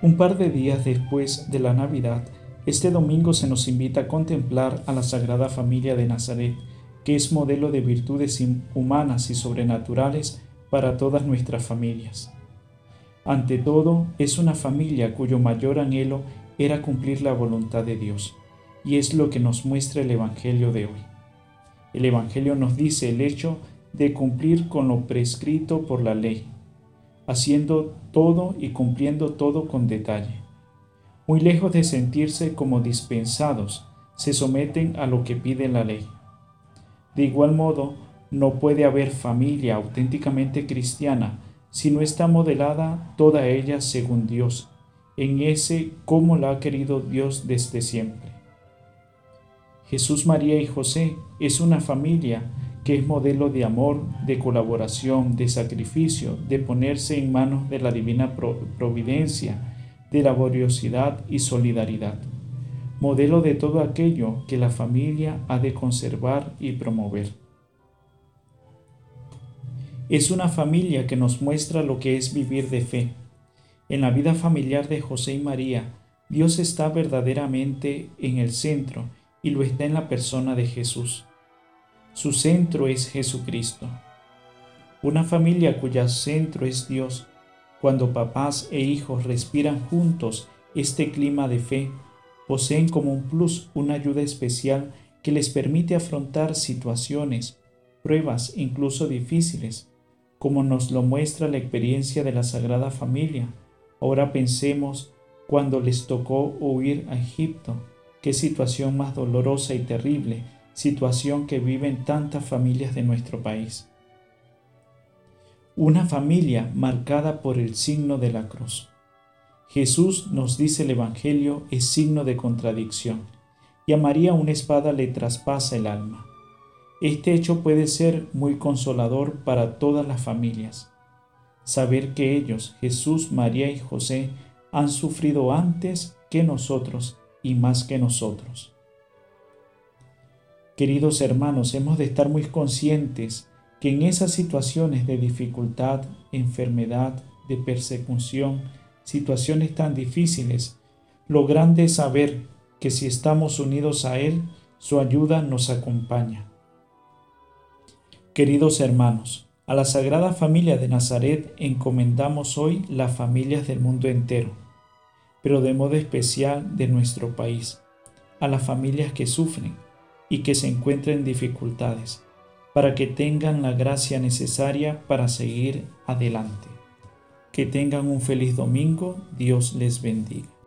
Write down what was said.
Un par de días después de la Navidad, este domingo se nos invita a contemplar a la Sagrada Familia de Nazaret, que es modelo de virtudes humanas y sobrenaturales para todas nuestras familias. Ante todo, es una familia cuyo mayor anhelo era cumplir la voluntad de Dios, y es lo que nos muestra el Evangelio de hoy. El Evangelio nos dice el hecho de cumplir con lo prescrito por la ley, haciendo todo y cumpliendo todo con detalle. Muy lejos de sentirse como dispensados, se someten a lo que pide la ley. De igual modo, no puede haber familia auténticamente cristiana si no está modelada toda ella según Dios, en ese como la ha querido Dios desde siempre. Jesús, María y José es una familia que es modelo de amor, de colaboración, de sacrificio, de ponerse en manos de la divina providencia, de laboriosidad y solidaridad. Modelo de todo aquello que la familia ha de conservar y promover. Es una familia que nos muestra lo que es vivir de fe. En la vida familiar de José y María, Dios está verdaderamente en el centro y lo está en la persona de Jesús. Su centro es Jesucristo. Una familia cuya centro es Dios, cuando papás e hijos respiran juntos este clima de fe, poseen como un plus una ayuda especial que les permite afrontar situaciones, pruebas incluso difíciles, como nos lo muestra la experiencia de la Sagrada Familia. Ahora pensemos cuando les tocó huir a Egipto, qué situación más dolorosa y terrible, situación que viven tantas familias de nuestro país. Una familia marcada por el signo de la cruz. Jesús, nos dice el Evangelio, es signo de contradicción, y a María una espada le traspasa el alma. Este hecho puede ser muy consolador para todas las familias. Saber que ellos, Jesús, María y José, han sufrido antes que nosotros y más que nosotros. Queridos hermanos, hemos de estar muy conscientes que en esas situaciones de dificultad, enfermedad, de persecución, situaciones tan difíciles, lo grande es saber que si estamos unidos a Él, su ayuda nos acompaña. Queridos hermanos, a la Sagrada Familia de Nazaret encomendamos hoy las familias del mundo entero, pero de modo especial de nuestro país, a las familias que sufren y que se encuentran en dificultades, para que tengan la gracia necesaria para seguir adelante. Que tengan un feliz domingo, Dios les bendiga.